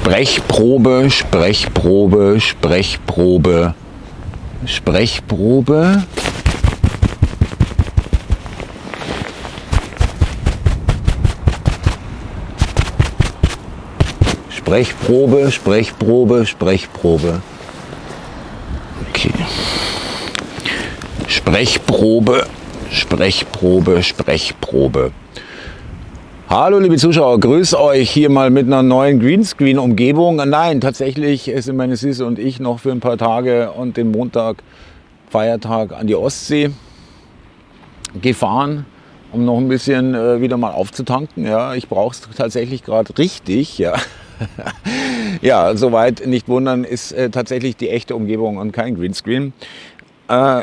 Sprechprobe, Sprechprobe, Sprechprobe, Sprechprobe. Sprechprobe, Sprechprobe, Sprechprobe. Okay. Sprechprobe, Sprechprobe, Sprechprobe. Hallo liebe Zuschauer, grüß euch hier mal mit einer neuen Greenscreen-Umgebung. Nein, tatsächlich sind meine Süße und ich noch für ein paar Tage und den Montag, Feiertag an die Ostsee gefahren, um noch ein bisschen äh, wieder mal aufzutanken. Ja, ich brauche es tatsächlich gerade richtig. Ja. ja, soweit nicht wundern, ist äh, tatsächlich die echte Umgebung und kein Greenscreen. Äh,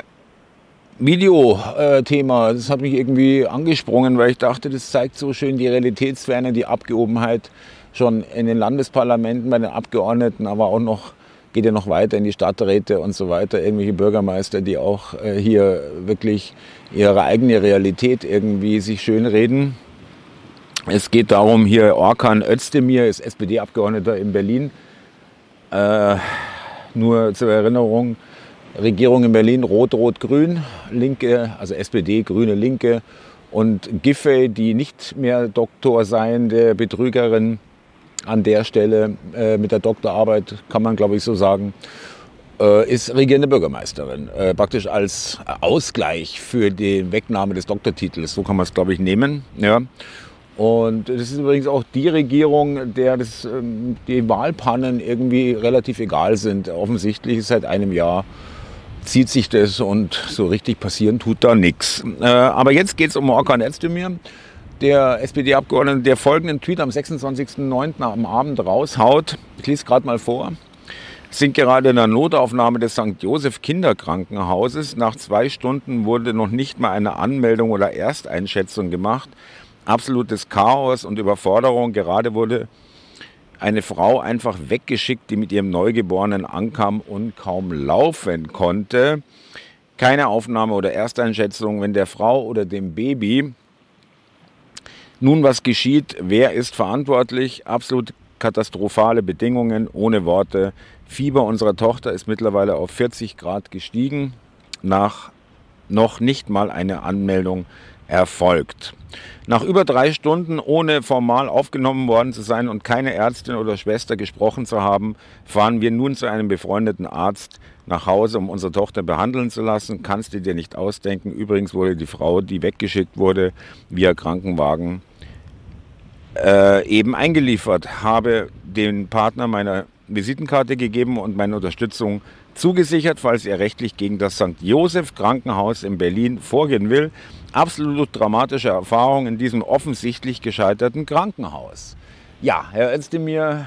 Video-Thema, das hat mich irgendwie angesprungen, weil ich dachte, das zeigt so schön die Realitätsferne, die Abgehobenheit schon in den Landesparlamenten bei den Abgeordneten, aber auch noch geht ja noch weiter in die Stadträte und so weiter, irgendwelche Bürgermeister, die auch äh, hier wirklich ihre eigene Realität irgendwie sich schönreden. Es geht darum, hier Orkan Özdemir ist SPD-Abgeordneter in Berlin. Äh, nur zur Erinnerung, Regierung in Berlin Rot-Rot-Grün, Linke, also SPD, Grüne, Linke und Giffey, die nicht mehr Doktor seiende Betrügerin an der Stelle äh, mit der Doktorarbeit, kann man glaube ich so sagen, äh, ist regierende Bürgermeisterin. Äh, praktisch als Ausgleich für die Wegnahme des Doktortitels, so kann man es glaube ich nehmen. Ja. Und das ist übrigens auch die Regierung, der das, ähm, die Wahlpannen irgendwie relativ egal sind. Offensichtlich ist seit einem Jahr zieht sich das und so richtig passieren tut da nichts. Äh, aber jetzt geht es um Orkan Özdemir, der SPD-Abgeordnete, der folgenden Tweet am 26.09. am Abend raushaut. Ich lese gerade mal vor. Sind gerade in der Notaufnahme des St. Josef Kinderkrankenhauses. Nach zwei Stunden wurde noch nicht mal eine Anmeldung oder Ersteinschätzung gemacht. Absolutes Chaos und Überforderung. Gerade wurde eine Frau einfach weggeschickt, die mit ihrem Neugeborenen ankam und kaum laufen konnte. Keine Aufnahme oder Ersteinschätzung, wenn der Frau oder dem Baby nun was geschieht, wer ist verantwortlich? Absolut katastrophale Bedingungen, ohne Worte. Fieber unserer Tochter ist mittlerweile auf 40 Grad gestiegen, nach noch nicht mal eine Anmeldung erfolgt. Nach über drei Stunden, ohne formal aufgenommen worden zu sein und keine Ärztin oder Schwester gesprochen zu haben, fahren wir nun zu einem befreundeten Arzt nach Hause, um unsere Tochter behandeln zu lassen. Kannst du dir nicht ausdenken. Übrigens wurde die Frau, die weggeschickt wurde, via Krankenwagen äh, eben eingeliefert. Habe den Partner meiner Visitenkarte gegeben und meine Unterstützung zugesichert, falls er rechtlich gegen das St. Josef Krankenhaus in Berlin vorgehen will. Absolut dramatische Erfahrung in diesem offensichtlich gescheiterten Krankenhaus. Ja, Herr Özdemir,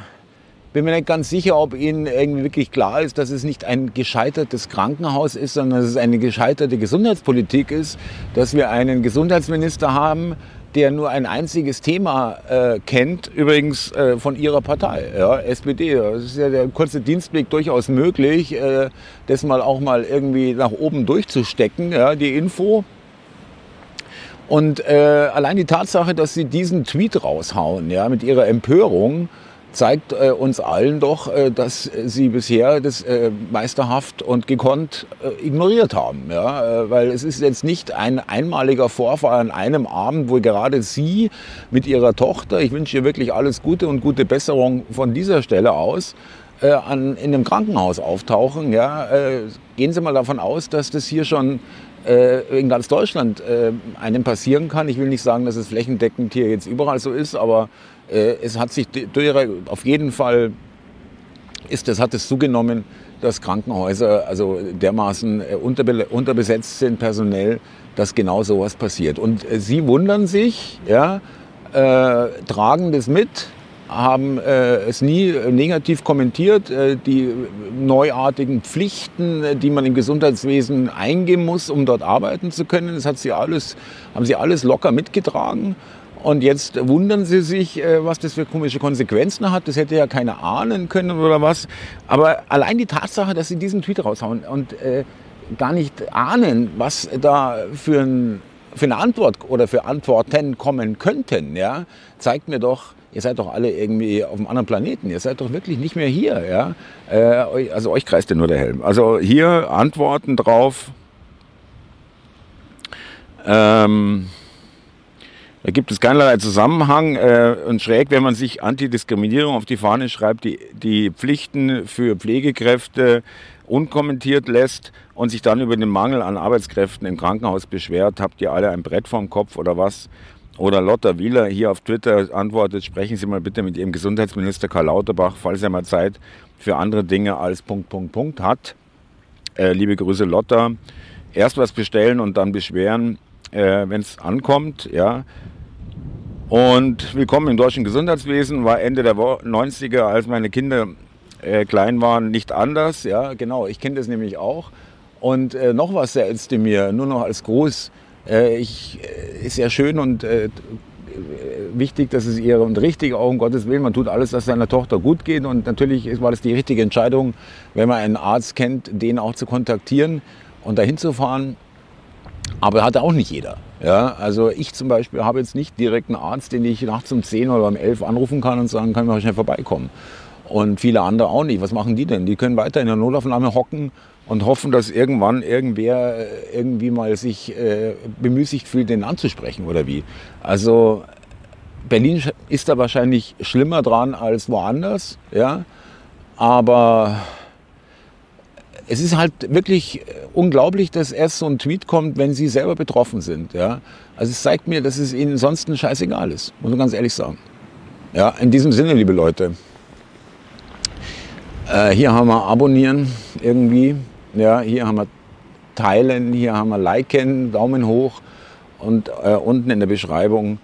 bin mir nicht ganz sicher, ob Ihnen irgendwie wirklich klar ist, dass es nicht ein gescheitertes Krankenhaus ist, sondern dass es eine gescheiterte Gesundheitspolitik ist, dass wir einen Gesundheitsminister haben, der nur ein einziges Thema äh, kennt, übrigens äh, von ihrer Partei, ja, SPD. Das ist ja der kurze Dienstblick durchaus möglich, äh, das mal auch mal irgendwie nach oben durchzustecken, ja, die Info. Und äh, allein die Tatsache, dass sie diesen Tweet raushauen, ja, mit ihrer Empörung, zeigt äh, uns allen doch, äh, dass sie bisher das äh, meisterhaft und gekonnt äh, ignoriert haben. Ja? Äh, weil es ist jetzt nicht ein einmaliger Vorfall an einem Abend, wo gerade Sie mit Ihrer Tochter, ich wünsche ihr wirklich alles Gute und gute Besserung von dieser Stelle aus, äh, an, in einem Krankenhaus auftauchen. Ja? gehen Sie mal davon aus, dass das hier schon in ganz Deutschland einem passieren kann. Ich will nicht sagen, dass es flächendeckend hier jetzt überall so ist, aber es hat sich auf jeden Fall ist das, hat es zugenommen, dass Krankenhäuser also dermaßen äh, unterbesetzt sind personell, dass genau sowas passiert. Und äh, sie wundern sich, ja, äh, tragen das mit, haben äh, es nie negativ kommentiert. Äh, die neuartigen Pflichten, die man im Gesundheitswesen eingehen muss, um dort arbeiten zu können, das hat sie alles, haben sie alles locker mitgetragen. Und jetzt wundern sie sich, äh, was das für komische Konsequenzen hat. Das hätte ja keiner ahnen können oder was. Aber allein die Tatsache, dass sie diesen Tweet raushauen und äh, gar nicht ahnen, was da für, ein, für, eine Antwort oder für Antworten kommen könnten, ja, zeigt mir doch, ihr seid doch alle irgendwie auf einem anderen Planeten. Ihr seid doch wirklich nicht mehr hier. Ja? Äh, also euch kreist ja nur der Helm. Also hier Antworten drauf. Ähm, da gibt es keinerlei Zusammenhang äh, und schräg, wenn man sich Antidiskriminierung auf die Fahne schreibt, die, die Pflichten für Pflegekräfte unkommentiert lässt und sich dann über den Mangel an Arbeitskräften im Krankenhaus beschwert. Habt ihr alle ein Brett vorm Kopf oder was? Oder Lotta Wieler hier auf Twitter antwortet, sprechen Sie mal bitte mit Ihrem Gesundheitsminister Karl Lauterbach, falls er mal Zeit für andere Dinge als Punkt, Punkt, Punkt hat. Äh, liebe Grüße Lotta. Erst was bestellen und dann beschweren, äh, wenn es ankommt. Ja. Und willkommen im deutschen Gesundheitswesen war Ende der 90er, als meine Kinder äh, klein waren, nicht anders. Ja, genau, ich kenne das nämlich auch. Und äh, noch was erzählte mir, nur noch als Gruß. Äh, ich, äh, ist ja schön und äh, wichtig, dass es ihr und richtig auch um Gottes Willen, man tut alles, dass seiner Tochter gut geht und natürlich war das die richtige Entscheidung, wenn man einen Arzt kennt, den auch zu kontaktieren und dahin zu fahren. Aber hat auch nicht jeder. Ja, also ich zum Beispiel habe jetzt nicht direkt einen Arzt, den ich nachts um 10 oder um 11 anrufen kann und sagen kann, mal schnell vorbeikommen. Und viele andere auch nicht. Was machen die denn? Die können weiter in der Notaufnahme hocken und hoffen, dass irgendwann irgendwer äh, irgendwie mal sich äh, bemüßigt fühlt, den anzusprechen oder wie. Also Berlin ist da wahrscheinlich schlimmer dran als woanders, ja. Aber es ist halt wirklich unglaublich, dass erst so ein Tweet kommt, wenn sie selber betroffen sind. Ja? Also es zeigt mir, dass es ihnen sonst scheißegal ist, muss man ganz ehrlich sagen. Ja, in diesem Sinne, liebe Leute. Äh, hier haben wir abonnieren irgendwie. Ja, hier haben wir teilen, hier haben wir liken, Daumen hoch. Und äh, unten in der Beschreibung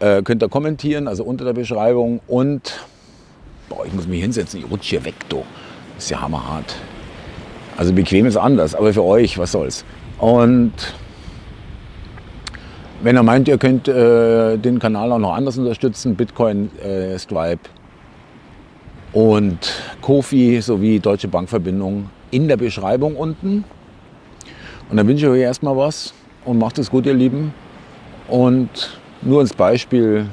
äh, könnt ihr kommentieren, also unter der Beschreibung. Und, boah, ich muss mich hinsetzen, ich rutsche hier weg, du. Ist ja hammerhart. Also bequem ist anders, aber für euch, was soll's. Und wenn ihr meint, ihr könnt äh, den Kanal auch noch anders unterstützen, Bitcoin, äh, Stripe und Kofi sowie Deutsche Bankverbindung in der Beschreibung unten. Und dann wünsche ich euch erstmal was und macht es gut, ihr Lieben. Und nur als Beispiel,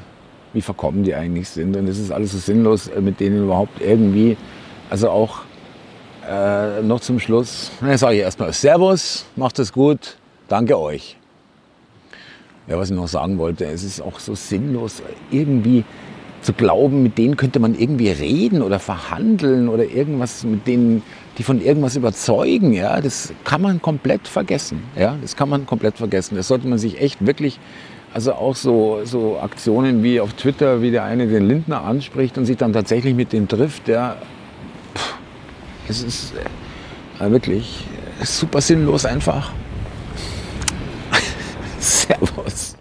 wie verkommen die eigentlich sind. Und es ist alles so sinnlos, äh, mit denen überhaupt irgendwie, also auch äh, noch zum Schluss, dann sage ich erstmal Servus, macht es gut, danke euch. Ja, was ich noch sagen wollte, es ist auch so sinnlos, irgendwie zu glauben, mit denen könnte man irgendwie reden oder verhandeln oder irgendwas mit denen, die von irgendwas überzeugen. Ja, das kann man komplett vergessen. Ja, das kann man komplett vergessen. Das sollte man sich echt wirklich, also auch so, so Aktionen wie auf Twitter, wie der eine den Lindner anspricht und sich dann tatsächlich mit dem trifft, der es ist äh, wirklich super sinnlos einfach. Servus.